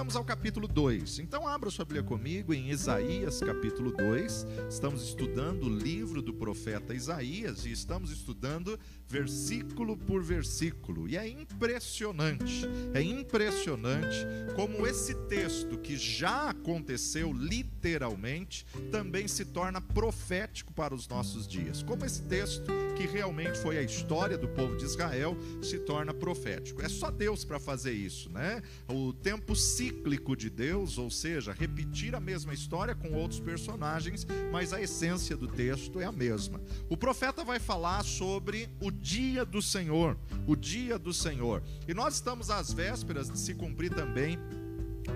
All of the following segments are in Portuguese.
chegamos ao capítulo 2. Então abra sua Bíblia comigo em Isaías capítulo 2. Estamos estudando o livro do profeta Isaías e estamos estudando versículo por versículo. E é impressionante, é impressionante como esse texto que já aconteceu literalmente também se torna profético para os nossos dias. Como esse texto que realmente foi a história do povo de Israel se torna profético. É só Deus para fazer isso, né? O tempo cíclico de Deus, ou seja, repetir a mesma história com outros personagens, mas a essência do texto é a mesma. O profeta vai falar sobre o dia do Senhor, o dia do Senhor. E nós estamos às vésperas de se cumprir também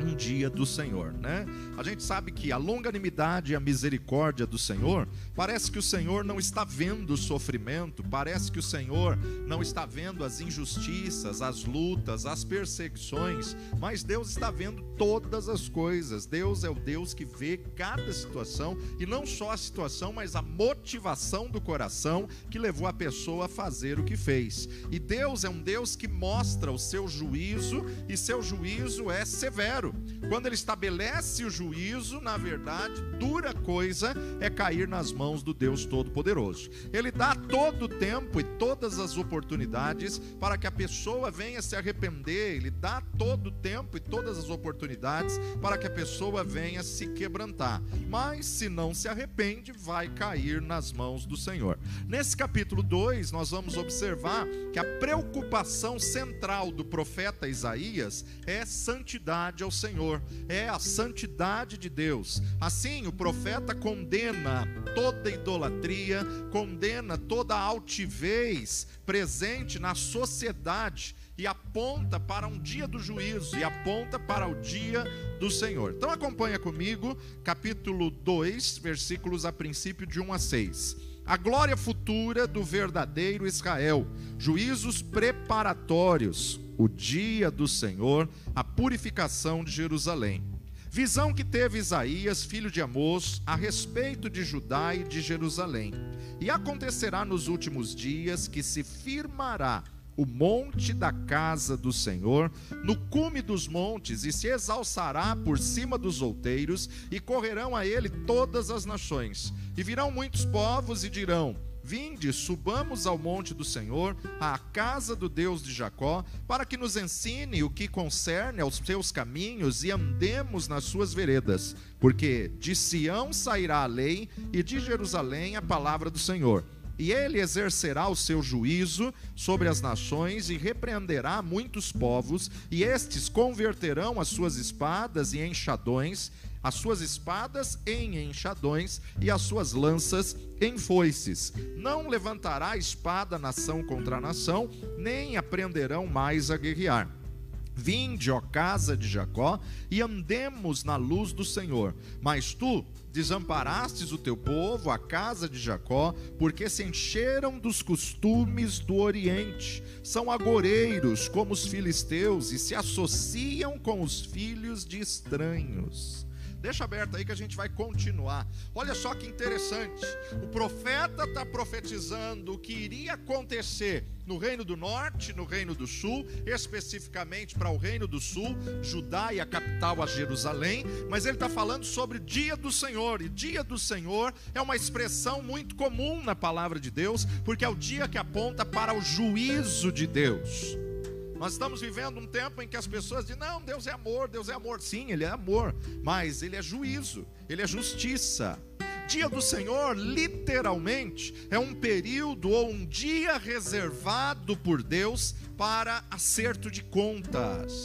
um dia do Senhor, né? A gente sabe que a longanimidade e a misericórdia do Senhor, parece que o Senhor não está vendo o sofrimento, parece que o Senhor não está vendo as injustiças, as lutas, as perseguições, mas Deus está vendo todas as coisas. Deus é o Deus que vê cada situação e não só a situação, mas a motivação do coração que levou a pessoa a fazer o que fez. E Deus é um Deus que mostra o seu juízo e seu juízo é severo claro, quando ele estabelece o juízo, na verdade, dura coisa é cair nas mãos do Deus Todo-Poderoso. Ele dá todo o tempo e todas as oportunidades para que a pessoa venha se arrepender, ele dá todo o tempo e todas as oportunidades para que a pessoa venha se quebrantar. Mas se não se arrepende, vai cair nas mãos do Senhor. Nesse capítulo 2, nós vamos observar que a preocupação central do profeta Isaías é santidade ao Senhor, é a santidade de Deus. Assim, o profeta condena toda idolatria, condena toda altivez presente na sociedade e aponta para um dia do juízo e aponta para o dia do Senhor. Então acompanha comigo, capítulo 2, versículos a princípio de 1 a 6. A glória futura do verdadeiro Israel, juízos preparatórios, o dia do Senhor, a purificação de Jerusalém. Visão que teve Isaías, filho de Amós, a respeito de Judá e de Jerusalém. E acontecerá nos últimos dias que se firmará o monte da casa do Senhor, no cume dos montes, e se exalçará por cima dos outeiros, e correrão a ele todas as nações. E virão muitos povos e dirão: Vinde, subamos ao monte do Senhor, à casa do Deus de Jacó, para que nos ensine o que concerne aos seus caminhos e andemos nas suas veredas. Porque de Sião sairá a lei e de Jerusalém a palavra do Senhor. E ele exercerá o seu juízo sobre as nações e repreenderá muitos povos, e estes converterão as suas espadas em enxadões as suas espadas em enxadões e as suas lanças em foices. Não levantará espada nação contra nação, nem aprenderão mais a guerrear. Vinde, ó casa de Jacó, e andemos na luz do Senhor. Mas tu desamparastes o teu povo, a casa de Jacó, porque se encheram dos costumes do Oriente. São agoreiros como os filisteus e se associam com os filhos de estranhos. Deixa aberto aí que a gente vai continuar. Olha só que interessante. O profeta está profetizando o que iria acontecer no Reino do Norte, no Reino do Sul, especificamente para o Reino do Sul, Judá e a capital a Jerusalém, mas ele está falando sobre dia do Senhor, e dia do Senhor é uma expressão muito comum na palavra de Deus, porque é o dia que aponta para o juízo de Deus. Nós estamos vivendo um tempo em que as pessoas dizem: não, Deus é amor, Deus é amor. Sim, Ele é amor, mas Ele é juízo, Ele é justiça. Dia do Senhor, literalmente, é um período ou um dia reservado por Deus para acerto de contas.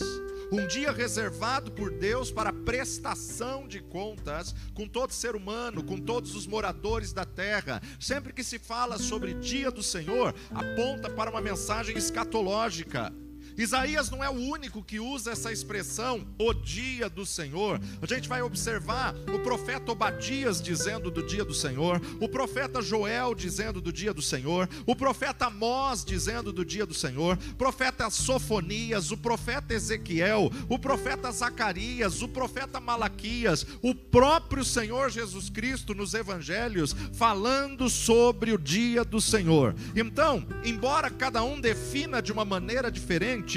Um dia reservado por Deus para prestação de contas com todo ser humano, com todos os moradores da terra. Sempre que se fala sobre dia do Senhor, aponta para uma mensagem escatológica. Isaías não é o único que usa essa expressão, o dia do Senhor. A gente vai observar o profeta Obadias dizendo do dia do Senhor, o profeta Joel dizendo do dia do Senhor, o profeta Amós dizendo do dia do Senhor, o profeta Sofonias, o profeta Ezequiel, o profeta Zacarias, o profeta Malaquias, o próprio Senhor Jesus Cristo nos evangelhos falando sobre o dia do Senhor. Então, embora cada um defina de uma maneira diferente,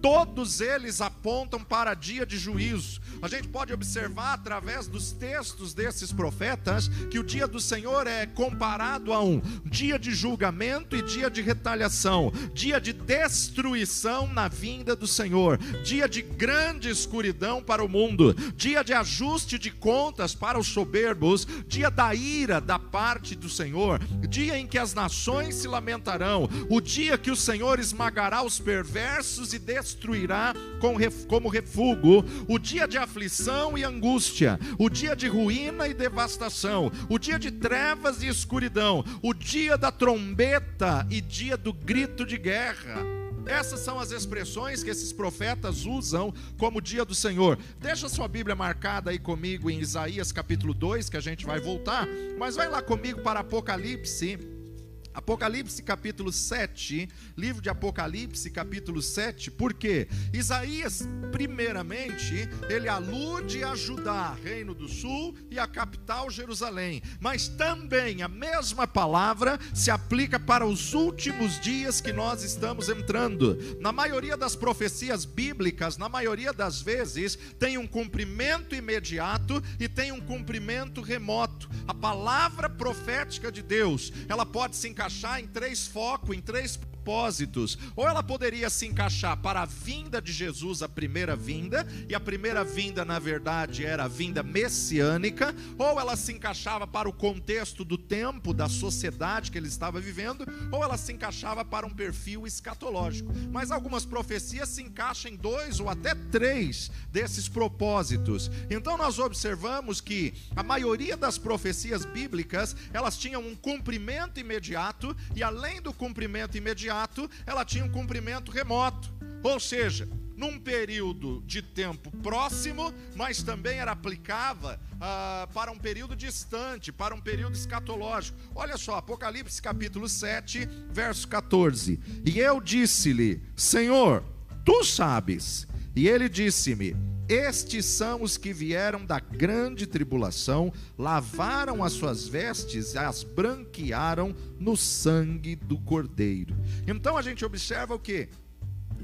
todos eles apontam para dia de juízo. A gente pode observar através dos textos desses profetas que o dia do Senhor é comparado a um dia de julgamento e dia de retaliação, dia de destruição na vinda do Senhor, dia de grande escuridão para o mundo, dia de ajuste de contas para os soberbos, dia da ira da parte do Senhor, dia em que as nações se lamentarão, o dia que o Senhor esmagará os perversos e destruirá como refúgio, o dia de aflição e angústia, o dia de ruína e devastação, o dia de trevas e escuridão, o dia da trombeta e dia do grito de guerra. Essas são as expressões que esses profetas usam como dia do Senhor. Deixa sua Bíblia marcada aí comigo em Isaías capítulo 2, que a gente vai voltar, mas vai lá comigo para Apocalipse Apocalipse capítulo 7, livro de Apocalipse capítulo 7, porque Isaías, primeiramente, ele alude a Judá, reino do sul, e a capital Jerusalém, mas também a mesma palavra se aplica para os últimos dias que nós estamos entrando. Na maioria das profecias bíblicas, na maioria das vezes, tem um cumprimento imediato e tem um cumprimento remoto. A palavra profética de Deus, ela pode se encaixar em três focos, em três propósitos. Ou ela poderia se encaixar para a vinda de Jesus, a primeira vinda, e a primeira vinda, na verdade, era a vinda messiânica, ou ela se encaixava para o contexto do tempo, da sociedade que ele estava vivendo, ou ela se encaixava para um perfil escatológico. Mas algumas profecias se encaixam em dois ou até três desses propósitos. Então nós observamos que a maioria das profecias bíblicas, elas tinham um cumprimento imediato, e além do cumprimento imediato, imediato, ela tinha um cumprimento remoto. Ou seja, num período de tempo próximo, mas também era aplicável ah, para um período distante, para um período escatológico. Olha só, Apocalipse capítulo 7, verso 14. E eu disse-lhe: Senhor, tu sabes. E ele disse-me: estes são os que vieram da grande tribulação, lavaram as suas vestes e as branquearam no sangue do Cordeiro. Então a gente observa o que?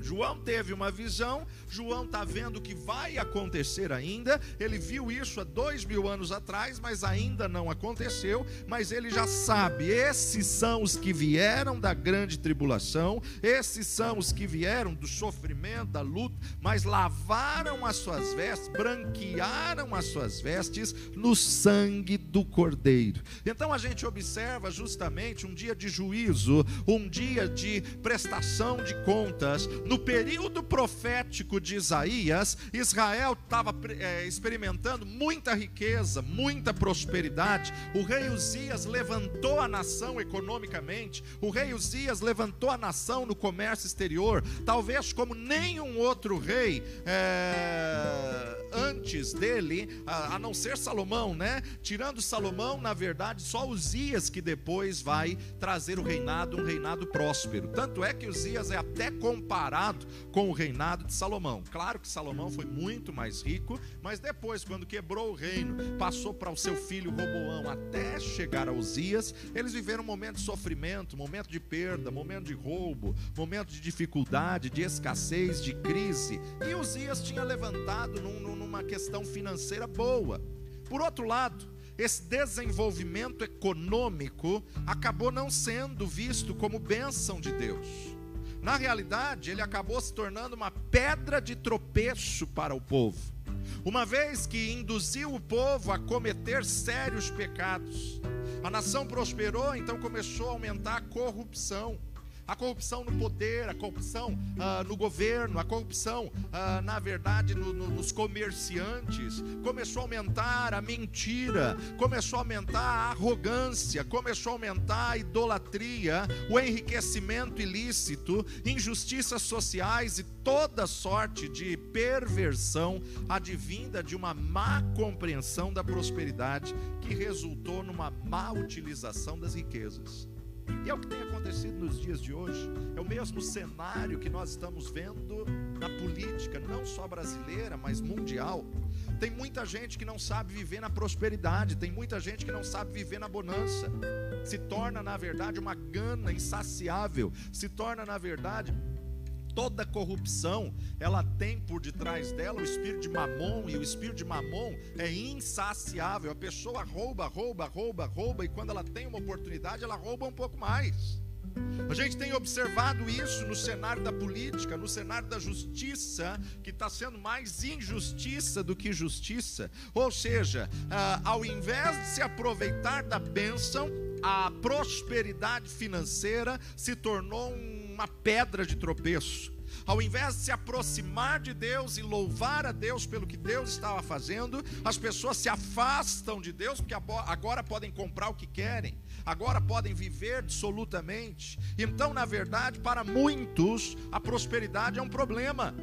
João teve uma visão, João está vendo que vai acontecer ainda. Ele viu isso há dois mil anos atrás, mas ainda não aconteceu. Mas ele já sabe: esses são os que vieram da grande tribulação, esses são os que vieram do sofrimento, da luta, mas lavaram as suas vestes, branquearam as suas vestes no sangue do Cordeiro. Então a gente observa justamente um dia de juízo, um dia de prestação de contas no período profético de Isaías, Israel estava é, experimentando muita riqueza, muita prosperidade. O rei Uzias levantou a nação economicamente, o rei Uzias levantou a nação no comércio exterior, talvez como nenhum outro rei é, antes dele, a, a não ser Salomão, né? Tirando Salomão, na verdade, só Uzias que depois vai trazer o reinado, um reinado próspero. Tanto é que Uzias é até comparado comparado com o reinado de Salomão. Claro que Salomão foi muito mais rico, mas depois, quando quebrou o reino, passou para o seu filho Roboão até chegar a Uzias, eles viveram um momento de sofrimento, momento de perda, momento de roubo, momento de dificuldade, de escassez, de crise. E Uzias tinha levantado num, numa questão financeira boa. Por outro lado, esse desenvolvimento econômico acabou não sendo visto como bênção de Deus. Na realidade, ele acabou se tornando uma pedra de tropeço para o povo, uma vez que induziu o povo a cometer sérios pecados. A nação prosperou, então começou a aumentar a corrupção a corrupção no poder, a corrupção ah, no governo, a corrupção, ah, na verdade, no, no, nos comerciantes, começou a aumentar a mentira, começou a aumentar a arrogância, começou a aumentar a idolatria, o enriquecimento ilícito, injustiças sociais e toda sorte de perversão advinda de uma má compreensão da prosperidade que resultou numa má utilização das riquezas. E é o que tem acontecido nos dias de hoje. É o mesmo cenário que nós estamos vendo na política, não só brasileira, mas mundial. Tem muita gente que não sabe viver na prosperidade, tem muita gente que não sabe viver na bonança. Se torna, na verdade, uma gana insaciável, se torna, na verdade, toda corrupção, ela tem por detrás dela o espírito de mamon, e o espírito de mamon é insaciável. A pessoa rouba, rouba, rouba, rouba, e quando ela tem uma oportunidade, ela rouba um pouco mais. A gente tem observado isso no cenário da política, no cenário da justiça, que está sendo mais injustiça do que justiça. Ou seja, ah, ao invés de se aproveitar da bênção, a prosperidade financeira se tornou uma pedra de tropeço. Ao invés de se aproximar de Deus e louvar a Deus pelo que Deus estava fazendo, as pessoas se afastam de Deus porque agora podem comprar o que querem, agora podem viver absolutamente. Então, na verdade, para muitos, a prosperidade é um problema.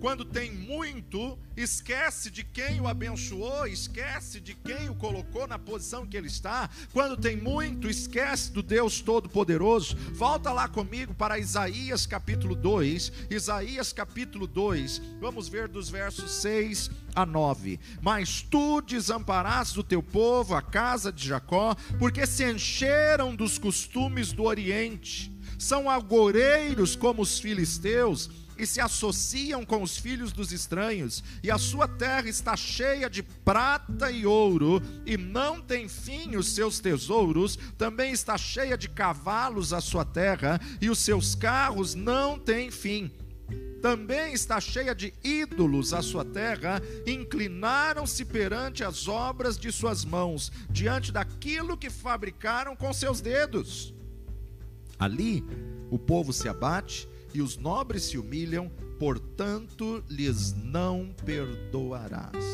Quando tem muito, esquece de quem o abençoou, esquece de quem o colocou na posição que ele está. Quando tem muito, esquece do Deus Todo-Poderoso. Volta lá comigo para Isaías capítulo 2. Isaías capítulo 2, vamos ver dos versos 6 a 9. Mas tu desamparaste o teu povo, a casa de Jacó, porque se encheram dos costumes do Oriente. São agoreiros como os filisteus e se associam com os filhos dos estranhos, e a sua terra está cheia de prata e ouro, e não tem fim os seus tesouros, também está cheia de cavalos a sua terra, e os seus carros não têm fim. Também está cheia de ídolos a sua terra, inclinaram-se perante as obras de suas mãos, diante daquilo que fabricaram com seus dedos. Ali o povo se abate e os nobres se humilham, portanto lhes não perdoarás.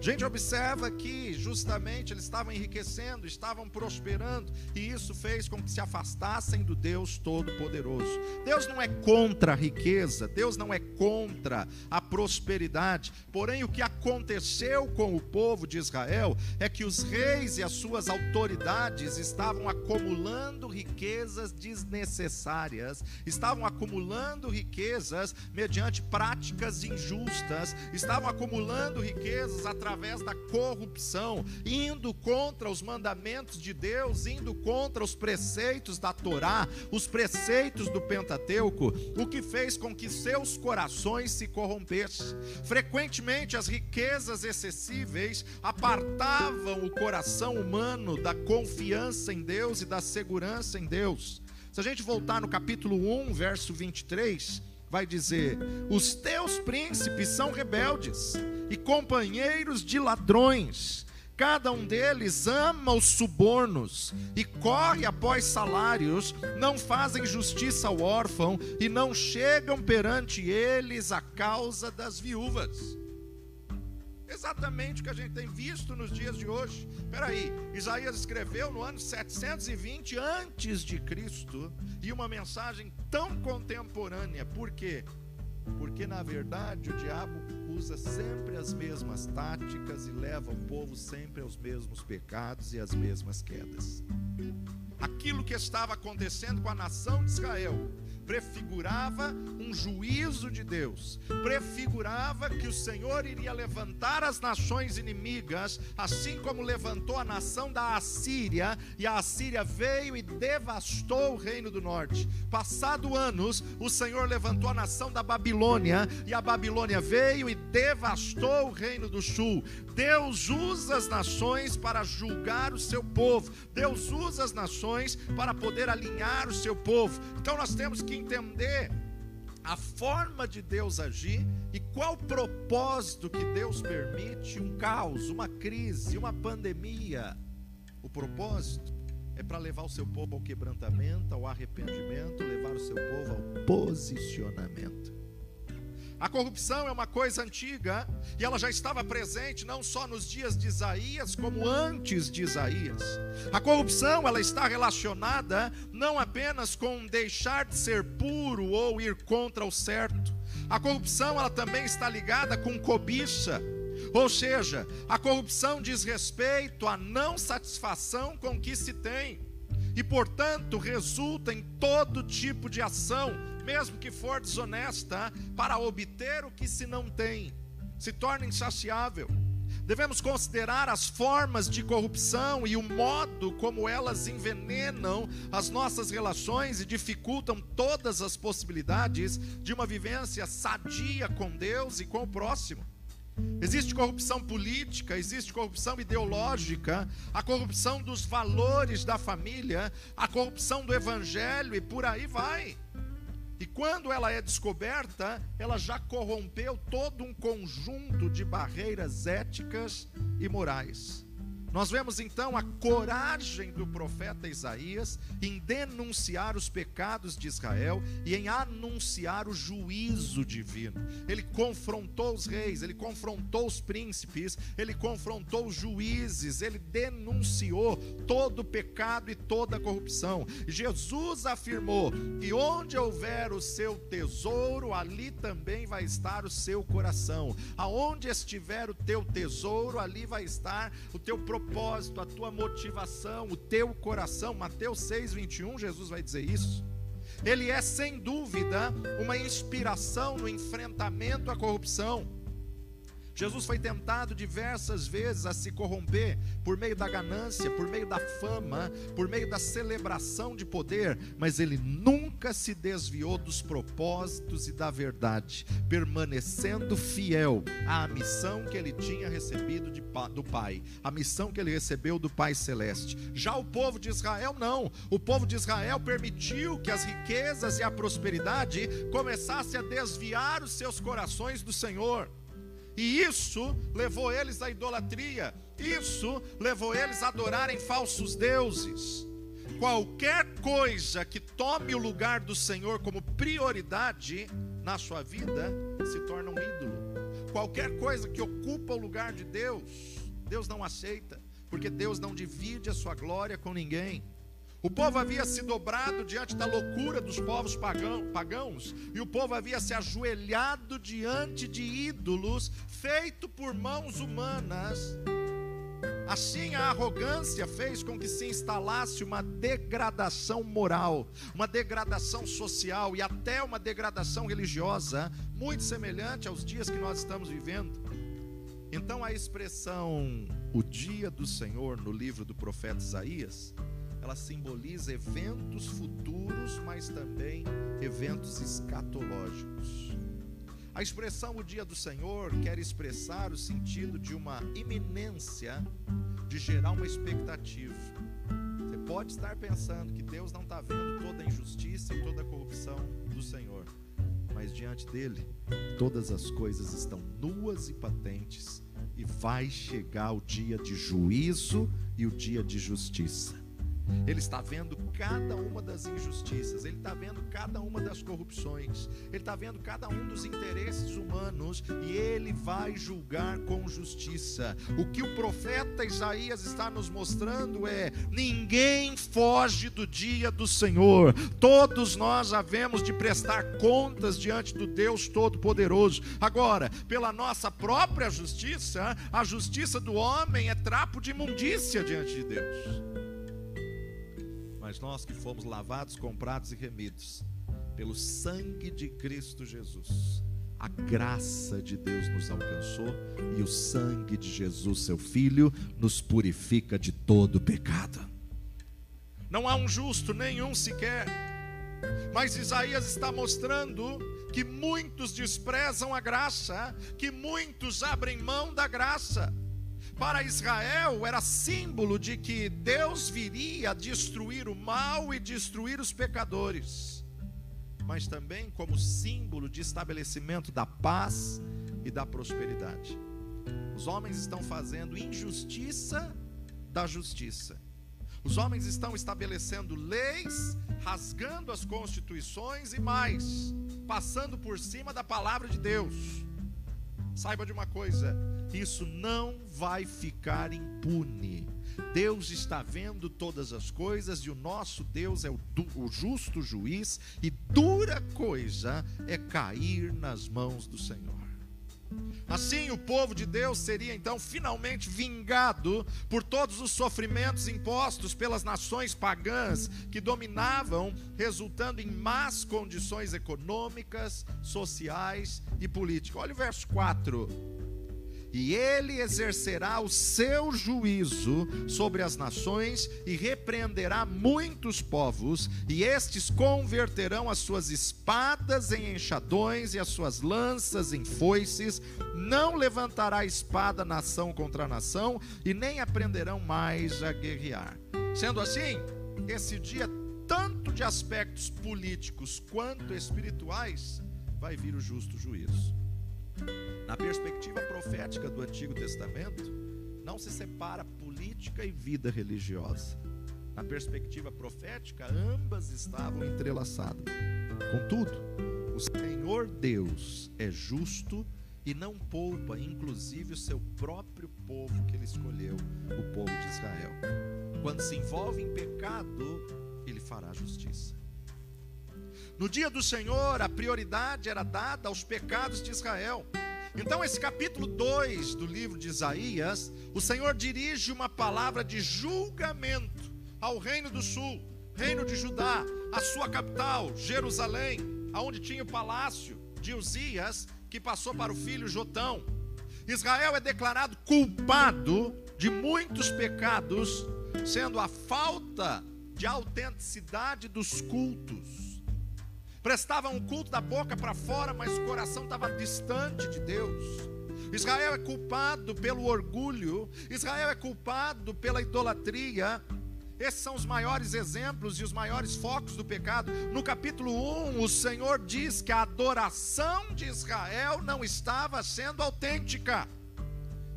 Gente, observa que justamente eles estavam enriquecendo, estavam prosperando, e isso fez com que se afastassem do Deus Todo-Poderoso. Deus não é contra a riqueza, Deus não é contra a prosperidade, porém o que aconteceu com o povo de Israel é que os reis e as suas autoridades estavam acumulando riquezas desnecessárias, estavam acumulando riquezas mediante práticas injustas, estavam acumulando riquezas através através da corrupção, indo contra os mandamentos de Deus, indo contra os preceitos da Torá, os preceitos do Pentateuco, o que fez com que seus corações se corrompessem. Frequentemente, as riquezas excessíveis apartavam o coração humano da confiança em Deus e da segurança em Deus. Se a gente voltar no capítulo 1, verso 23, vai dizer: Os teus príncipes são rebeldes e companheiros de ladrões. Cada um deles ama os subornos e corre após salários, não fazem justiça ao órfão e não chegam perante eles a causa das viúvas. Exatamente o que a gente tem visto nos dias de hoje. Espera aí, Isaías escreveu no ano 720 antes de Cristo e uma mensagem tão contemporânea. Por quê? Porque na verdade o diabo usa sempre as mesmas táticas e leva o povo sempre aos mesmos pecados e às mesmas quedas. Aquilo que estava acontecendo com a nação de Israel prefigurava um juízo de Deus, prefigurava que o Senhor iria levantar as nações inimigas, assim como levantou a nação da Assíria, e a Assíria veio e devastou o reino do norte. Passado anos, o Senhor levantou a nação da Babilônia, e a Babilônia veio e devastou o reino do sul. Deus usa as nações para julgar o seu povo. Deus usa as nações para poder alinhar o seu povo. Então nós temos que entender a forma de Deus agir e qual o propósito que Deus permite um caos, uma crise, uma pandemia. O propósito é para levar o seu povo ao quebrantamento, ao arrependimento, levar o seu povo ao posicionamento. A corrupção é uma coisa antiga e ela já estava presente não só nos dias de Isaías, como antes de Isaías. A corrupção ela está relacionada não apenas com deixar de ser puro ou ir contra o certo. A corrupção ela também está ligada com cobiça. Ou seja, a corrupção diz respeito à não satisfação com o que se tem e, portanto, resulta em todo tipo de ação mesmo que for desonesta, para obter o que se não tem, se torna insaciável. Devemos considerar as formas de corrupção e o modo como elas envenenam as nossas relações e dificultam todas as possibilidades de uma vivência sadia com Deus e com o próximo. Existe corrupção política, existe corrupção ideológica, a corrupção dos valores da família, a corrupção do evangelho e por aí vai. E quando ela é descoberta, ela já corrompeu todo um conjunto de barreiras éticas e morais. Nós vemos então a coragem do profeta Isaías em denunciar os pecados de Israel e em anunciar o juízo divino. Ele confrontou os reis, ele confrontou os príncipes, ele confrontou os juízes, ele denunciou todo o pecado e toda a corrupção. Jesus afirmou que onde houver o seu tesouro, ali também vai estar o seu coração. Aonde estiver o teu tesouro, ali vai estar o teu propósito propósito, a tua motivação, o teu coração. Mateus 6, 21, Jesus vai dizer isso. Ele é sem dúvida uma inspiração no enfrentamento à corrupção. Jesus foi tentado diversas vezes a se corromper por meio da ganância, por meio da fama, por meio da celebração de poder, mas ele nunca se desviou dos propósitos e da verdade, permanecendo fiel à missão que ele tinha recebido de, do Pai, a missão que ele recebeu do Pai Celeste. Já o povo de Israel não. O povo de Israel permitiu que as riquezas e a prosperidade começassem a desviar os seus corações do Senhor. E isso levou eles à idolatria, isso levou eles a adorarem falsos deuses. Qualquer coisa que tome o lugar do Senhor como prioridade na sua vida se torna um ídolo. Qualquer coisa que ocupa o lugar de Deus, Deus não aceita, porque Deus não divide a sua glória com ninguém. O povo havia se dobrado diante da loucura dos povos pagão, pagãos, e o povo havia se ajoelhado diante de ídolos feitos por mãos humanas. Assim, a arrogância fez com que se instalasse uma degradação moral, uma degradação social e até uma degradação religiosa, muito semelhante aos dias que nós estamos vivendo. Então, a expressão o dia do Senhor no livro do profeta Isaías ela simboliza eventos futuros, mas também eventos escatológicos. A expressão o dia do Senhor quer expressar o sentido de uma iminência de gerar uma expectativa. Você pode estar pensando que Deus não está vendo toda a injustiça e toda a corrupção do Senhor, mas diante dele, todas as coisas estão nuas e patentes, e vai chegar o dia de juízo e o dia de justiça. Ele está vendo cada uma das injustiças, ele está vendo cada uma das corrupções, ele está vendo cada um dos interesses humanos e ele vai julgar com justiça. O que o profeta Isaías está nos mostrando é: ninguém foge do dia do Senhor, todos nós havemos de prestar contas diante do Deus Todo-Poderoso. Agora, pela nossa própria justiça, a justiça do homem é trapo de imundícia diante de Deus mas nós que fomos lavados, comprados e remidos pelo sangue de Cristo Jesus. A graça de Deus nos alcançou e o sangue de Jesus, seu Filho, nos purifica de todo pecado. Não há um justo nenhum sequer, mas Isaías está mostrando que muitos desprezam a graça, que muitos abrem mão da graça para Israel era símbolo de que Deus viria destruir o mal e destruir os pecadores, mas também como símbolo de estabelecimento da paz e da prosperidade. Os homens estão fazendo injustiça da justiça. Os homens estão estabelecendo leis, rasgando as constituições e mais, passando por cima da palavra de Deus. Saiba de uma coisa: isso não vai ficar impune. Deus está vendo todas as coisas e o nosso Deus é o, o, justo juiz, e dura coisa é cair nas mãos do Senhor. Assim, o povo de Deus seria então finalmente vingado por todos os sofrimentos impostos pelas nações pagãs que dominavam, resultando em más condições econômicas, sociais e políticas. Olha o verso 4 e ele exercerá o seu juízo sobre as nações e repreenderá muitos povos, e estes converterão as suas espadas em enxadões e as suas lanças em foices. Não levantará espada nação contra nação, e nem aprenderão mais a guerrear. Sendo assim, esse dia, tanto de aspectos políticos quanto espirituais, vai vir o justo juízo. Na perspectiva profética do Antigo Testamento, não se separa política e vida religiosa. Na perspectiva profética, ambas estavam entrelaçadas. Contudo, o Senhor Deus é justo e não poupa, inclusive, o seu próprio povo que ele escolheu, o povo de Israel. Quando se envolve em pecado, ele fará justiça. No dia do Senhor, a prioridade era dada aos pecados de Israel. Então, esse capítulo 2 do livro de Isaías, o Senhor dirige uma palavra de julgamento ao reino do sul, reino de Judá, a sua capital, Jerusalém, aonde tinha o palácio de Uzias, que passou para o filho Jotão. Israel é declarado culpado de muitos pecados, sendo a falta de autenticidade dos cultos prestavam um culto da boca para fora, mas o coração estava distante de Deus. Israel é culpado pelo orgulho, Israel é culpado pela idolatria. Esses são os maiores exemplos e os maiores focos do pecado. No capítulo 1, o Senhor diz que a adoração de Israel não estava sendo autêntica.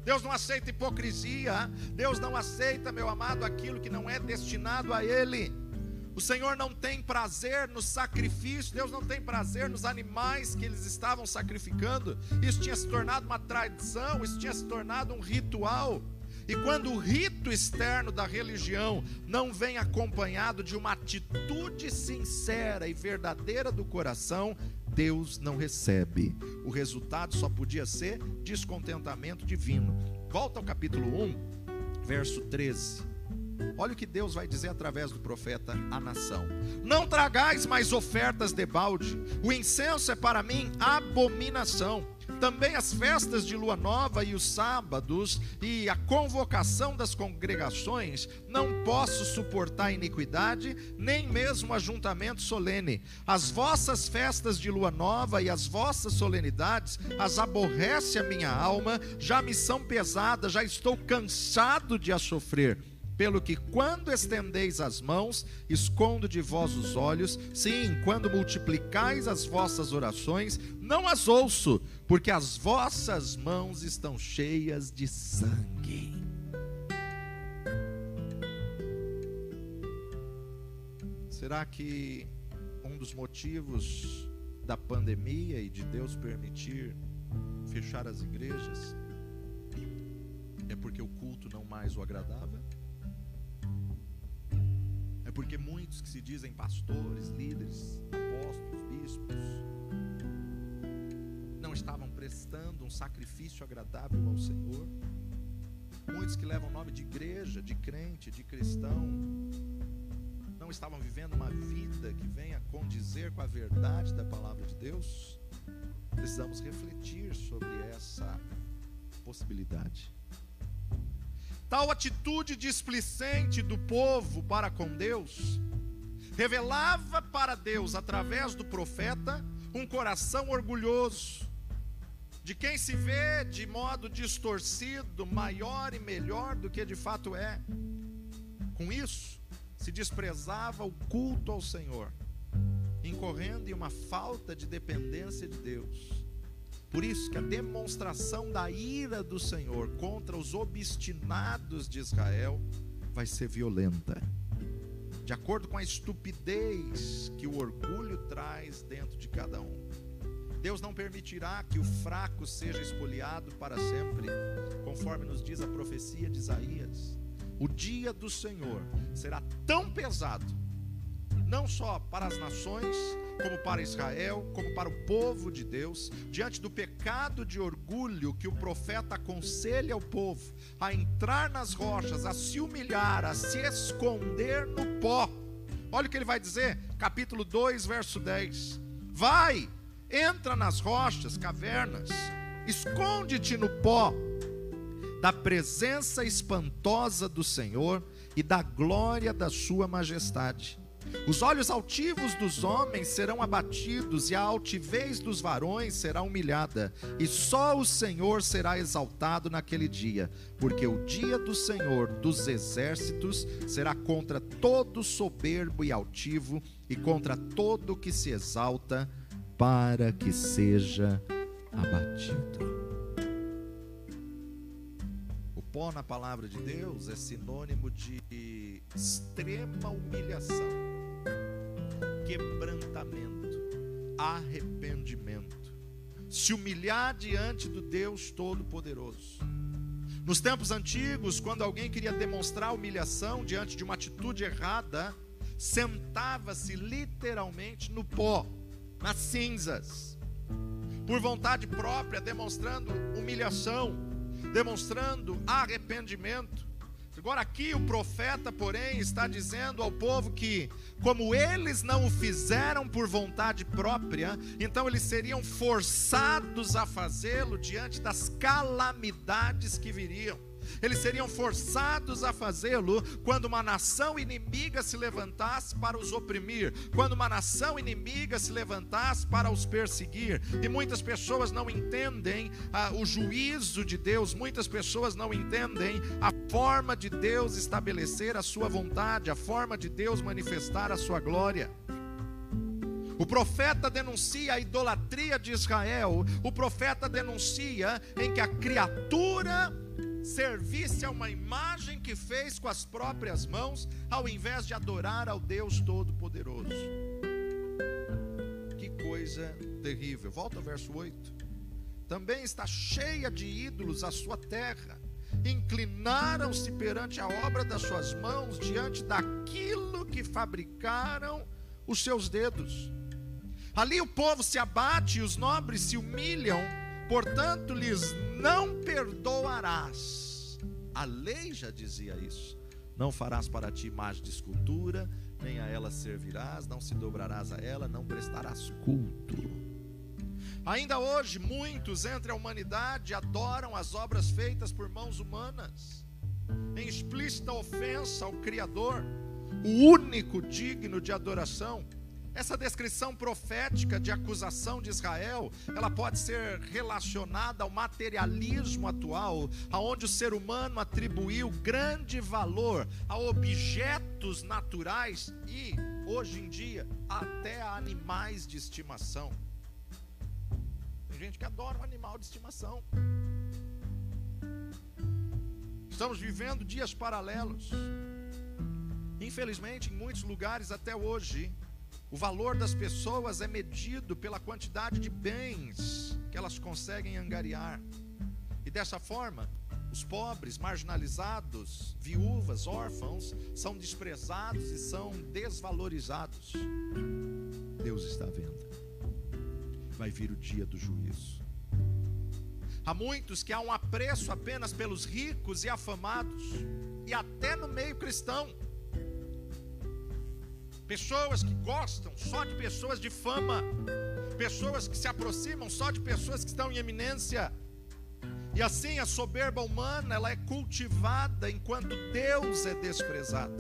Deus não aceita hipocrisia, Deus não aceita, meu amado, aquilo que não é destinado a Ele. O Senhor não tem prazer no sacrifício, Deus não tem prazer nos animais que eles estavam sacrificando. Isso tinha se tornado uma tradição, isso tinha se tornado um ritual. E quando o rito externo da religião não vem acompanhado de uma atitude sincera e verdadeira do coração, Deus não recebe. O resultado só podia ser descontentamento divino. Volta ao capítulo 1, verso 13. Olha o que Deus vai dizer através do profeta à nação: Não tragais mais ofertas de balde, o incenso é para mim abominação. Também as festas de lua nova e os sábados e a convocação das congregações, não posso suportar iniquidade, nem mesmo ajuntamento solene. As vossas festas de lua nova e as vossas solenidades as aborrece a minha alma, já me são pesadas, já estou cansado de a sofrer pelo que quando estendeis as mãos, escondo de vós os olhos, sim, quando multiplicais as vossas orações, não as ouço, porque as vossas mãos estão cheias de sangue. Será que um dos motivos da pandemia e de Deus permitir fechar as igrejas é porque o culto não mais o agradava? É porque muitos que se dizem pastores, líderes, apóstolos, bispos, não estavam prestando um sacrifício agradável ao Senhor. Muitos que levam o nome de igreja, de crente, de cristão, não estavam vivendo uma vida que venha condizer com a verdade da palavra de Deus. Precisamos refletir sobre essa possibilidade. Tal atitude displicente do povo para com Deus? Revelava para Deus, através do profeta, um coração orgulhoso, de quem se vê de modo distorcido, maior e melhor do que de fato é. Com isso, se desprezava o culto ao Senhor, incorrendo em uma falta de dependência de Deus por isso que a demonstração da ira do Senhor contra os obstinados de Israel vai ser violenta. De acordo com a estupidez que o orgulho traz dentro de cada um. Deus não permitirá que o fraco seja espoliado para sempre, conforme nos diz a profecia de Isaías. O dia do Senhor será tão pesado, não só para as nações, como para Israel, como para o povo de Deus, diante do pecado de orgulho que o profeta aconselha ao povo a entrar nas rochas, a se humilhar, a se esconder no pó. Olha o que ele vai dizer, capítulo 2, verso 10. Vai, entra nas rochas, cavernas, esconde-te no pó da presença espantosa do Senhor e da glória da Sua majestade. Os olhos altivos dos homens serão abatidos, e a altivez dos varões será humilhada, e só o Senhor será exaltado naquele dia, porque o dia do Senhor dos exércitos será contra todo soberbo e altivo, e contra todo que se exalta, para que seja abatido. O pó na palavra de Deus é sinônimo de extrema humilhação, quebrantamento, arrependimento. Se humilhar diante do Deus Todo-Poderoso. Nos tempos antigos, quando alguém queria demonstrar humilhação diante de uma atitude errada, sentava-se literalmente no pó, nas cinzas, por vontade própria, demonstrando humilhação, demonstrando arrependimento. Agora, aqui o profeta, porém, está dizendo ao povo que, como eles não o fizeram por vontade própria, então eles seriam forçados a fazê-lo diante das calamidades que viriam eles seriam forçados a fazê-lo quando uma nação inimiga se levantasse para os oprimir, quando uma nação inimiga se levantasse para os perseguir. E muitas pessoas não entendem ah, o juízo de Deus, muitas pessoas não entendem a forma de Deus estabelecer a sua vontade, a forma de Deus manifestar a sua glória. O profeta denuncia a idolatria de Israel, o profeta denuncia em que a criatura servisse a uma imagem que fez com as próprias mãos, ao invés de adorar ao Deus Todo-Poderoso. Que coisa terrível. Volta ao verso 8. Também está cheia de ídolos a sua terra. Inclinaram-se perante a obra das suas mãos, diante daquilo que fabricaram os seus dedos. Ali o povo se abate e os nobres se humilham portanto lhes não perdoarás. A lei já dizia isso. Não farás para ti imagem de escultura, nem a ela servirás, não se dobrarás a ela, não prestarás culto. Ainda hoje, muitos entre a humanidade adoram as obras feitas por mãos humanas, em explícita ofensa ao Criador, o único digno de adoração. Essa descrição profética de acusação de Israel, ela pode ser relacionada ao materialismo atual, aonde o ser humano atribuiu grande valor a objetos naturais e, hoje em dia, até a animais de estimação. Tem gente que adora um animal de estimação. Estamos vivendo dias paralelos. Infelizmente, em muitos lugares até hoje, o valor das pessoas é medido pela quantidade de bens que elas conseguem angariar. E dessa forma, os pobres, marginalizados, viúvas, órfãos são desprezados e são desvalorizados. Deus está vendo. Vai vir o dia do juízo. Há muitos que há um apreço apenas pelos ricos e afamados, e até no meio cristão pessoas que gostam só de pessoas de fama, pessoas que se aproximam só de pessoas que estão em eminência. E assim a soberba humana, ela é cultivada enquanto Deus é desprezado.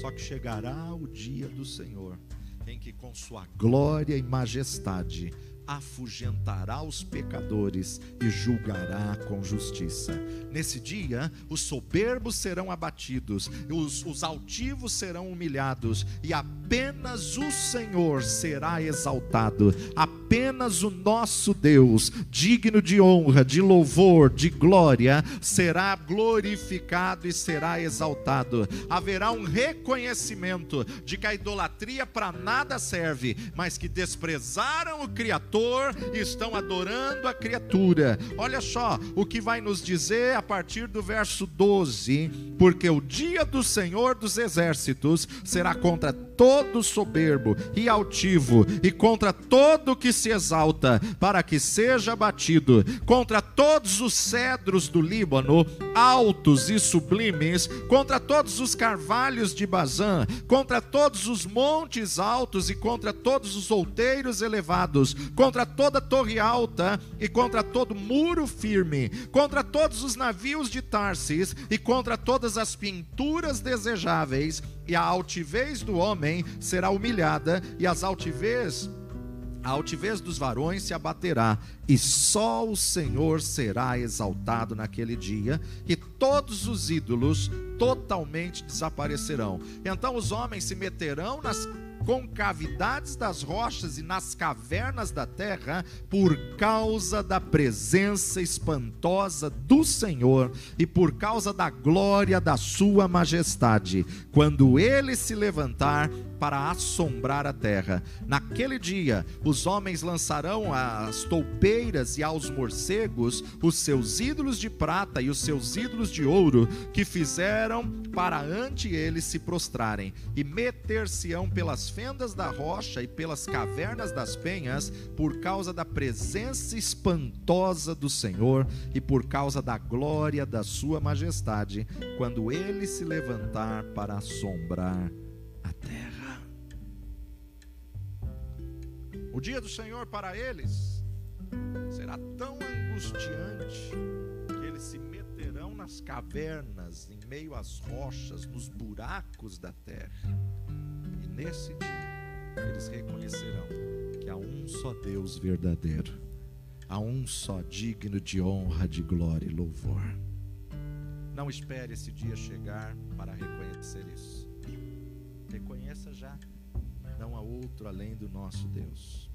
Só que chegará o dia do Senhor, em que com sua glória e majestade afugentará os pecadores e julgará com justiça. Nesse dia, os soberbos serão abatidos, os, os altivos serão humilhados, e apenas o Senhor será exaltado. Apenas o nosso Deus, digno de honra, de louvor, de glória, será glorificado e será exaltado. Haverá um reconhecimento de que a idolatria para nada serve, mas que desprezaram o Criador e estão adorando a criatura. Olha só o que vai nos dizer a partir do verso 12: porque o dia do Senhor dos exércitos será contra todo soberbo e altivo, e contra todo que se exalta, para que seja batido, contra todos os cedros do Líbano, altos e sublimes, contra todos os carvalhos de Bazã, contra todos os montes altos e contra todos os outeiros elevados, contra toda torre alta e contra todo muro firme, contra todos os navios de Tarsis e contra todas as pinturas desejáveis, e a altivez do homem será humilhada, e as altivez a altivez dos varões se abaterá, e só o Senhor será exaltado naquele dia, e todos os ídolos totalmente desaparecerão. Então os homens se meterão nas concavidades das rochas e nas cavernas da terra, por causa da presença espantosa do Senhor e por causa da glória da Sua majestade, quando ele se levantar para assombrar a terra. Naquele dia, os homens lançarão às toupeiras e aos morcegos os seus ídolos de prata e os seus ídolos de ouro, que fizeram para ante eles se prostrarem, e meter-se-ão pelas fendas da rocha e pelas cavernas das penhas, por causa da presença espantosa do Senhor e por causa da glória da Sua majestade, quando ele se levantar para assombrar O dia do Senhor para eles será tão angustiante que eles se meterão nas cavernas, em meio às rochas, nos buracos da terra nesse dia, eles reconhecerão que há um só Deus verdadeiro, há um só digno de honra, de glória e louvor. Não espere esse dia chegar para reconhecer isso. Outro além do nosso Deus.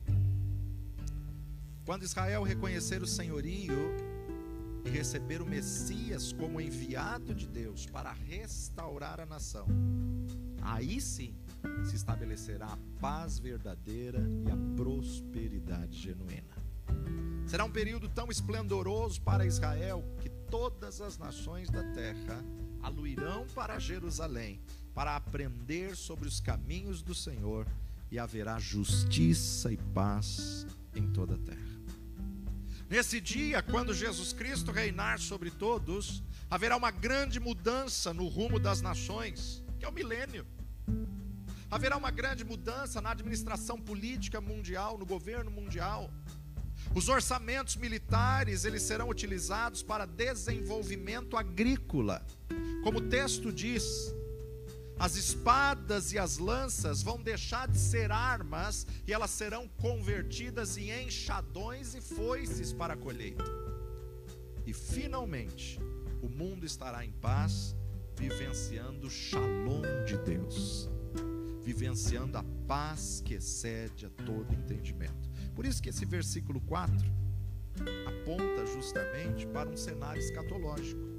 Quando Israel reconhecer o senhorio e receber o Messias como enviado de Deus para restaurar a nação, aí sim se estabelecerá a paz verdadeira e a prosperidade genuína. Será um período tão esplendoroso para Israel que todas as nações da terra aluirão para Jerusalém para aprender sobre os caminhos do Senhor e haverá justiça e paz em toda a terra. Nesse dia, quando Jesus Cristo reinar sobre todos, haverá uma grande mudança no rumo das nações, que é o milênio. Haverá uma grande mudança na administração política mundial, no governo mundial. Os orçamentos militares, eles serão utilizados para desenvolvimento agrícola. Como o texto diz, as espadas e as lanças vão deixar de ser armas e elas serão convertidas em enxadões e foices para a colheita. E finalmente, o mundo estará em paz, vivenciando o shalom de Deus vivenciando a paz que excede a todo entendimento. Por isso que esse versículo 4 aponta justamente para um cenário escatológico.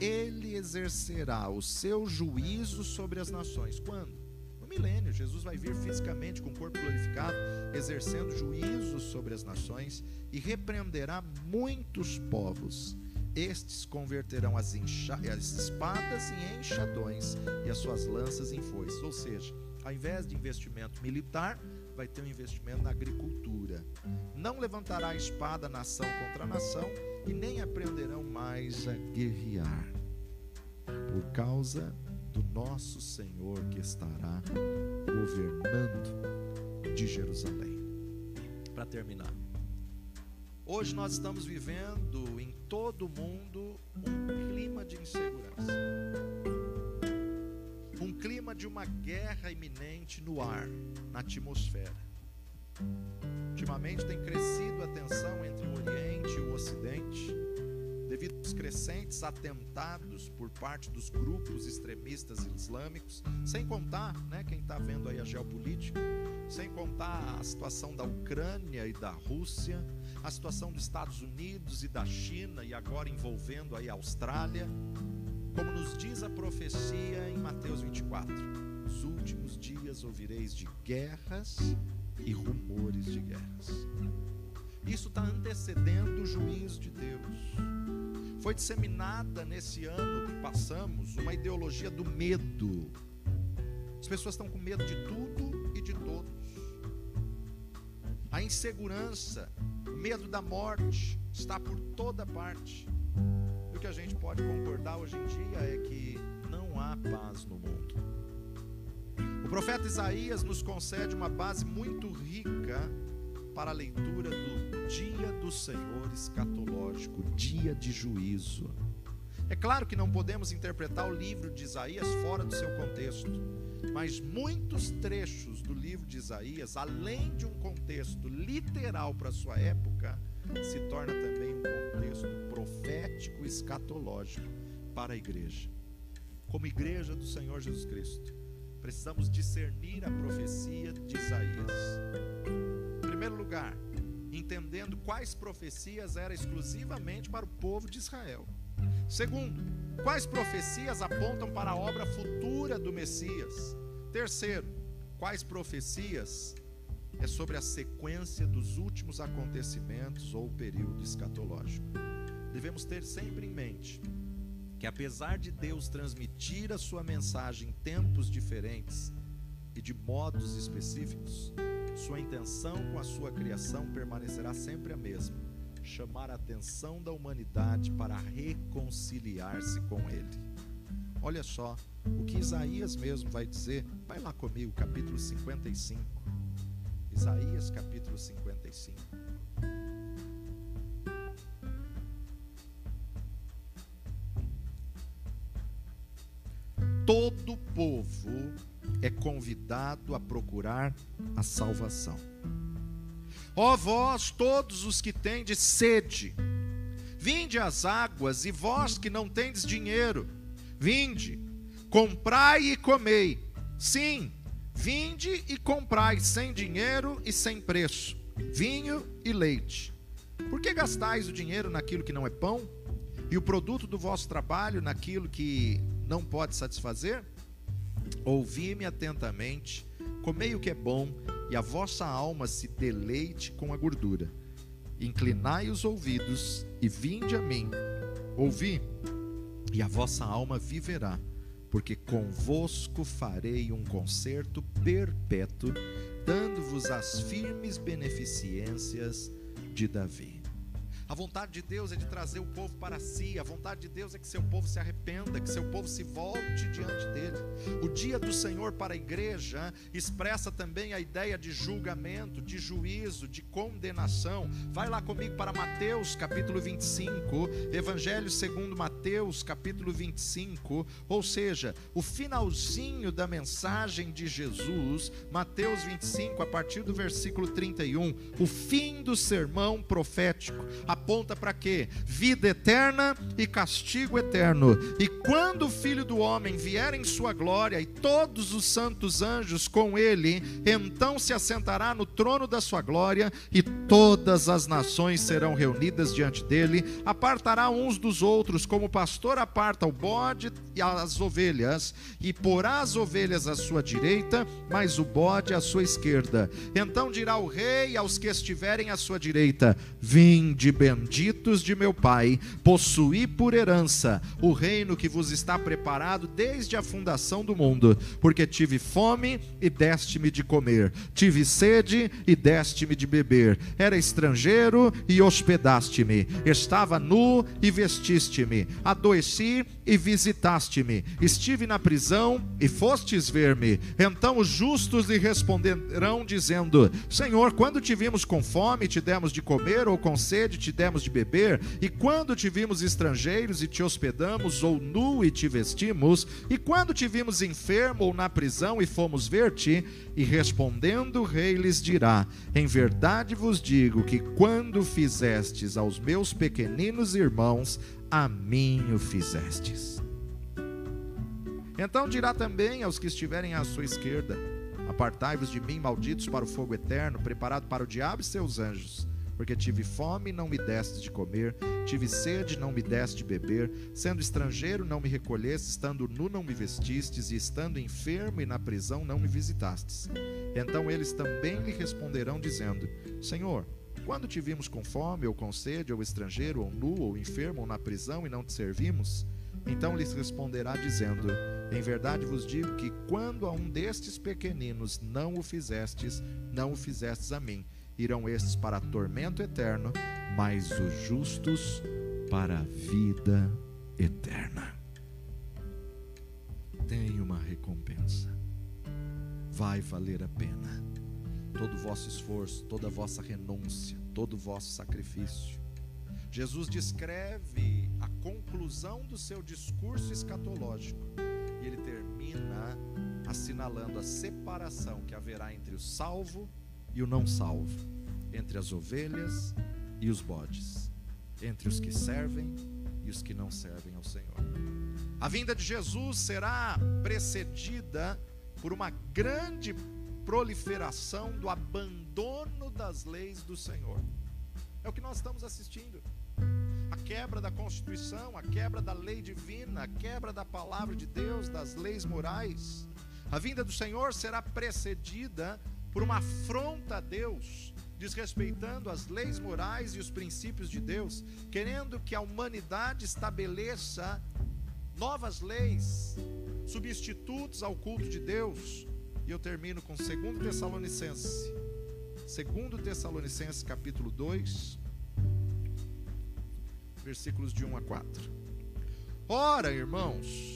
Ele exercerá o seu juízo sobre as nações. Quando? No milênio. Jesus vai vir fisicamente com o corpo glorificado, exercendo juízo sobre as nações e repreenderá muitos povos. Estes converterão as, as espadas em enxadões e as suas lanças em foices. Ou seja, ao invés de investimento militar, vai ter um investimento na agricultura. Não levantará a espada nação contra nação e nem aprenderão mais a guerrear, por causa do nosso Senhor que estará governando de Jerusalém. Para terminar, hoje nós estamos vivendo em todo o mundo um clima de insegurança clima de uma guerra iminente no ar, na atmosfera. Ultimamente tem crescido a tensão entre o Oriente e o Ocidente, devido aos crescentes atentados por parte dos grupos extremistas islâmicos, sem contar, né, quem está vendo aí a geopolítica, sem contar a situação da Ucrânia e da Rússia, a situação dos Estados Unidos e da China e agora envolvendo aí a Austrália como nos diz a profecia em Mateus 24: nos últimos dias ouvireis de guerras e rumores de guerras. Isso está antecedendo o juízo de Deus. Foi disseminada nesse ano que passamos uma ideologia do medo. As pessoas estão com medo de tudo e de todos. A insegurança, o medo da morte está por toda parte. O que a gente pode concordar hoje em dia é que não há paz no mundo. O profeta Isaías nos concede uma base muito rica para a leitura do dia do Senhor escatológico, dia de juízo. É claro que não podemos interpretar o livro de Isaías fora do seu contexto, mas muitos trechos do livro de Isaías, além de um contexto literal para a sua época, se torna também contexto profético escatológico para a igreja. Como igreja do Senhor Jesus Cristo, precisamos discernir a profecia de Isaías. Em primeiro lugar, entendendo quais profecias eram exclusivamente para o povo de Israel. Segundo, quais profecias apontam para a obra futura do Messias? Terceiro, quais profecias é sobre a sequência dos últimos acontecimentos ou período escatológico? Devemos ter sempre em mente que, apesar de Deus transmitir a sua mensagem em tempos diferentes e de modos específicos, sua intenção com a sua criação permanecerá sempre a mesma chamar a atenção da humanidade para reconciliar-se com Ele. Olha só o que Isaías mesmo vai dizer. Vai lá comigo, capítulo 55. Isaías, capítulo 55. Todo povo é convidado a procurar a salvação. Ó vós, todos os que tendes sede, vinde às águas, e vós que não tendes dinheiro, vinde, comprai e comei. Sim, vinde e comprai sem dinheiro e sem preço, vinho e leite. Por que gastais o dinheiro naquilo que não é pão, e o produto do vosso trabalho naquilo que não pode satisfazer? Ouvi-me atentamente, comei o que é bom e a vossa alma se deleite com a gordura. Inclinai os ouvidos e vinde a mim. Ouvi, e a vossa alma viverá, porque convosco farei um concerto perpétuo, dando-vos as firmes beneficências de Davi. A vontade de Deus é de trazer o povo para si. A vontade de Deus é que seu povo se arrependa, que seu povo se volte diante dele. O dia do Senhor para a igreja expressa também a ideia de julgamento, de juízo, de condenação. Vai lá comigo para Mateus, capítulo 25, Evangelho segundo Mateus, capítulo 25, ou seja, o finalzinho da mensagem de Jesus, Mateus 25, a partir do versículo 31, o fim do sermão profético. A aponta para quê? Vida eterna e castigo eterno. E quando o Filho do Homem vier em sua glória e todos os santos anjos com ele, então se assentará no trono da sua glória e todas as nações serão reunidas diante dele. Apartará uns dos outros, como o pastor aparta o bode e as ovelhas, e porá as ovelhas à sua direita, mas o bode à sua esquerda. Então dirá o rei aos que estiverem à sua direita: Vinde, benditos de meu Pai, possuí por herança o reino que vos está preparado desde a fundação do mundo, porque tive fome e deste-me de comer, tive sede e deste-me de beber, era estrangeiro e hospedaste-me, estava nu e vestiste-me, adoeci e visitaste-me, estive na prisão e fostes ver-me. Então os justos lhe responderão, dizendo: Senhor, quando te vimos com fome, te demos de comer, ou com sede, te demos de beber? E quando te vimos estrangeiros e te hospedamos, ou nu e te vestimos? E quando te vimos enfermo ou na prisão e fomos ver-te? E respondendo o rei lhes dirá: Em verdade vos digo que quando fizestes aos meus pequeninos irmãos, a mim o fizestes. Então dirá também aos que estiverem à sua esquerda: Apartai-vos de mim, malditos, para o fogo eterno, preparado para o diabo e seus anjos. Porque tive fome, não me deste de comer, tive sede, não me deste de beber, sendo estrangeiro, não me recolheste, estando nu, não me vestistes, e estando enfermo e na prisão, não me visitastes. Então eles também lhe responderão, dizendo: Senhor, quando te vimos com fome, ou com sede, ou estrangeiro, ou nu, ou enfermo, ou na prisão, e não te servimos? Então lhes responderá, dizendo: Em verdade vos digo que quando a um destes pequeninos não o fizestes, não o fizestes a mim. Irão estes para tormento eterno, mas os justos para a vida eterna. Tem uma recompensa. Vai valer a pena. Todo o vosso esforço, toda a vossa renúncia, todo o vosso sacrifício. Jesus descreve a conclusão do seu discurso escatológico e ele termina assinalando a separação que haverá entre o salvo e o não salvo, entre as ovelhas e os bodes, entre os que servem e os que não servem ao Senhor. A vinda de Jesus será precedida por uma grande proliferação do abandono das leis do Senhor. É o que nós estamos assistindo. A quebra da Constituição, a quebra da lei divina, a quebra da palavra de Deus, das leis morais. A vinda do Senhor será precedida por uma afronta a Deus, desrespeitando as leis morais e os princípios de Deus, querendo que a humanidade estabeleça novas leis, substitutos ao culto de Deus. E eu termino com 2 Tessalonicenses. 2 Tessalonicenses capítulo 2, versículos de 1 a 4. Ora, irmãos,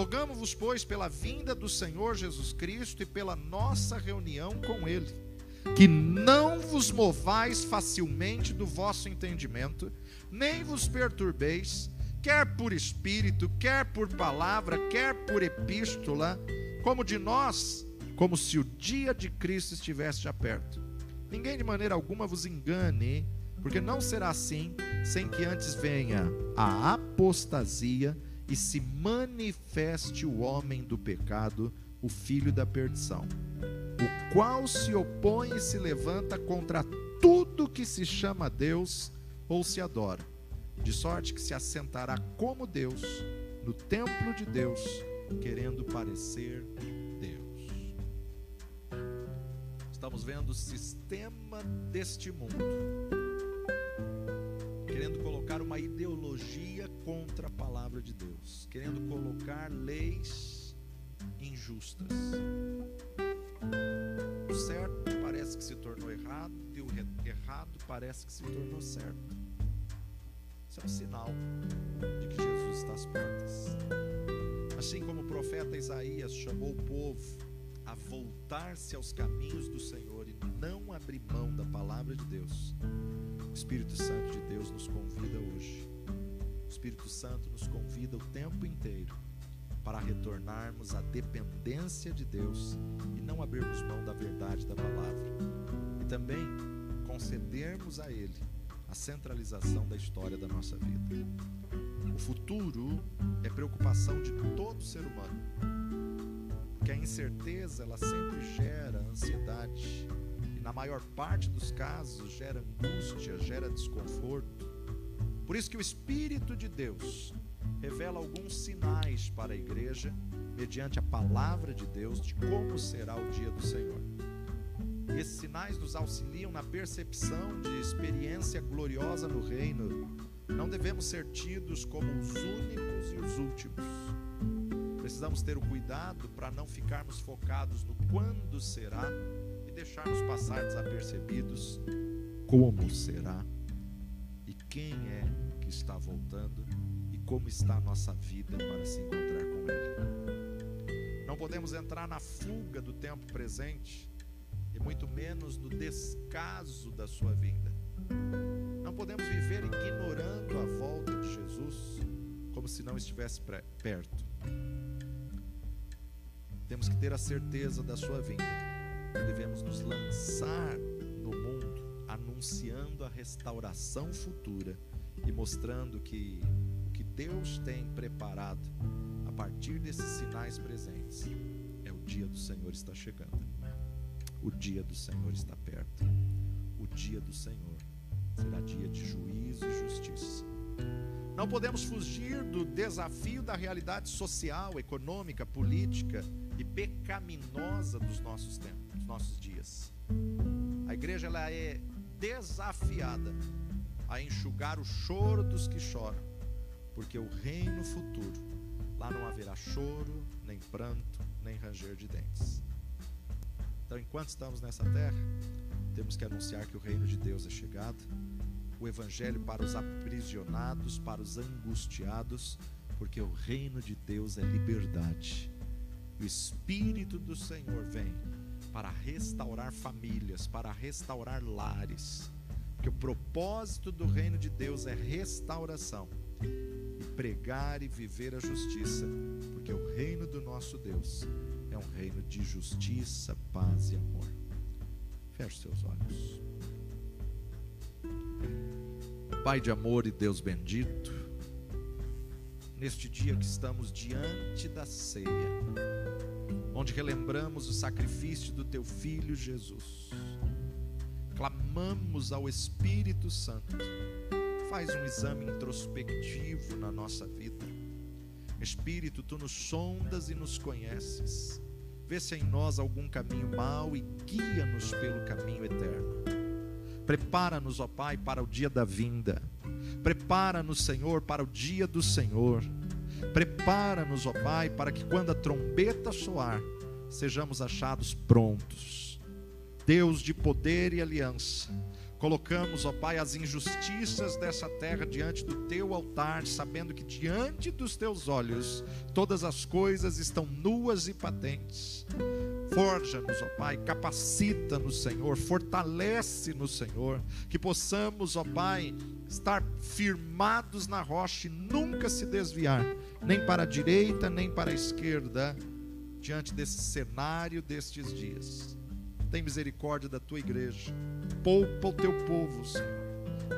rogamos-vos, pois, pela vinda do Senhor Jesus Cristo e pela nossa reunião com Ele, que não vos movais facilmente do vosso entendimento, nem vos perturbeis, quer por espírito, quer por palavra, quer por epístola, como de nós, como se o dia de Cristo estivesse já perto. Ninguém de maneira alguma vos engane, porque não será assim sem que antes venha a apostasia e se manifeste o homem do pecado, o filho da perdição, o qual se opõe e se levanta contra tudo que se chama Deus ou se adora, de sorte que se assentará como Deus no templo de Deus, querendo parecer Deus. Estamos vendo o sistema deste mundo querendo colocar uma ideologia contra a palavra de Deus, querendo colocar leis injustas. O certo parece que se tornou errado e o errado parece que se tornou certo. Isso é um sinal de que Jesus está às portas. Assim como o profeta Isaías chamou o povo a voltar-se aos caminhos do Senhor não abrir mão da palavra de Deus, o Espírito Santo de Deus nos convida hoje. O Espírito Santo nos convida o tempo inteiro para retornarmos à dependência de Deus e não abrirmos mão da verdade da palavra. E também concedermos a Ele a centralização da história da nossa vida. O futuro é preocupação de todo ser humano. Porque a incerteza ela sempre gera ansiedade, na maior parte dos casos, gera angústia, gera desconforto. Por isso que o Espírito de Deus revela alguns sinais para a igreja, mediante a palavra de Deus, de como será o dia do Senhor. E esses sinais nos auxiliam na percepção de experiência gloriosa no reino. Não devemos ser tidos como os únicos e os últimos. Precisamos ter o cuidado para não ficarmos focados no quando será deixarmos passar desapercebidos como será e quem é que está voltando e como está a nossa vida para se encontrar com Ele. Não podemos entrar na fuga do tempo presente e muito menos no descaso da sua vinda. Não podemos viver ignorando a volta de Jesus como se não estivesse perto. Temos que ter a certeza da sua vinda devemos nos lançar no mundo anunciando a restauração futura e mostrando que o que Deus tem preparado a partir desses sinais presentes é o dia do Senhor está chegando. O dia do Senhor está perto. O dia do Senhor será dia de juízo e justiça. Não podemos fugir do desafio da realidade social, econômica, política e pecaminosa dos nossos tempos nossos dias. A igreja ela é desafiada a enxugar o choro dos que choram, porque o reino futuro, lá não haverá choro, nem pranto, nem ranger de dentes. Então, enquanto estamos nessa terra, temos que anunciar que o reino de Deus é chegado, o evangelho para os aprisionados, para os angustiados, porque o reino de Deus é liberdade. O Espírito do Senhor vem para restaurar famílias, para restaurar lares. Porque o propósito do reino de Deus é restauração e pregar e viver a justiça, porque o reino do nosso Deus é um reino de justiça, paz e amor. Feche seus olhos. Pai de amor e Deus bendito, neste dia que estamos diante da ceia, onde relembramos o sacrifício do teu filho Jesus, clamamos ao Espírito Santo, faz um exame introspectivo na nossa vida. Espírito, tu nos sondas e nos conheces. Vê se em nós algum caminho mau e guia-nos pelo caminho eterno. Prepara-nos, ó Pai, para o dia da vinda. Prepara-nos, Senhor, para o dia do Senhor. Prepara-nos, ó Pai, para que quando a trombeta soar, sejamos achados prontos. Deus de poder e aliança, colocamos, ó Pai, as injustiças dessa terra diante do teu altar, sabendo que diante dos teus olhos todas as coisas estão nuas e patentes. Forja-nos, ó Pai, capacita-nos, Senhor, fortalece-nos, Senhor, que possamos, ó Pai, estar firmados na rocha e nunca se desviar, nem para a direita, nem para a esquerda, diante desse cenário destes dias. Tem misericórdia da tua igreja. Poupa o teu povo, Senhor.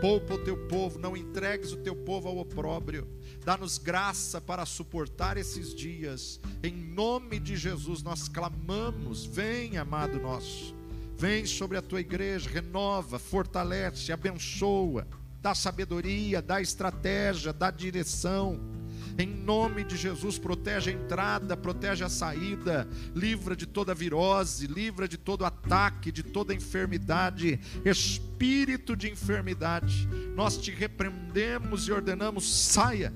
Poupa o teu povo, não entregues o teu povo ao opróbrio. Dá-nos graça para suportar esses dias. Em nome de Jesus nós clamamos: vem, amado nosso. Vem sobre a tua igreja, renova, fortalece, abençoa, dá sabedoria, dá estratégia, dá direção em nome de Jesus, protege a entrada, protege a saída, livra de toda virose, livra de todo ataque, de toda enfermidade, espírito de enfermidade. Nós te repreendemos e ordenamos, saia,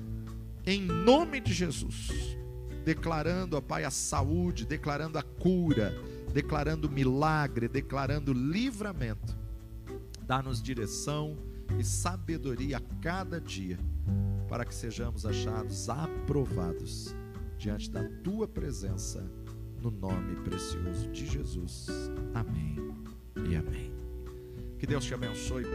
em nome de Jesus, declarando, ó Pai, a saúde, declarando a cura, declarando milagre, declarando livramento. Dá-nos direção e sabedoria a cada dia para que sejamos achados aprovados diante da tua presença, no nome precioso de Jesus. Amém e amém. Que Deus te abençoe.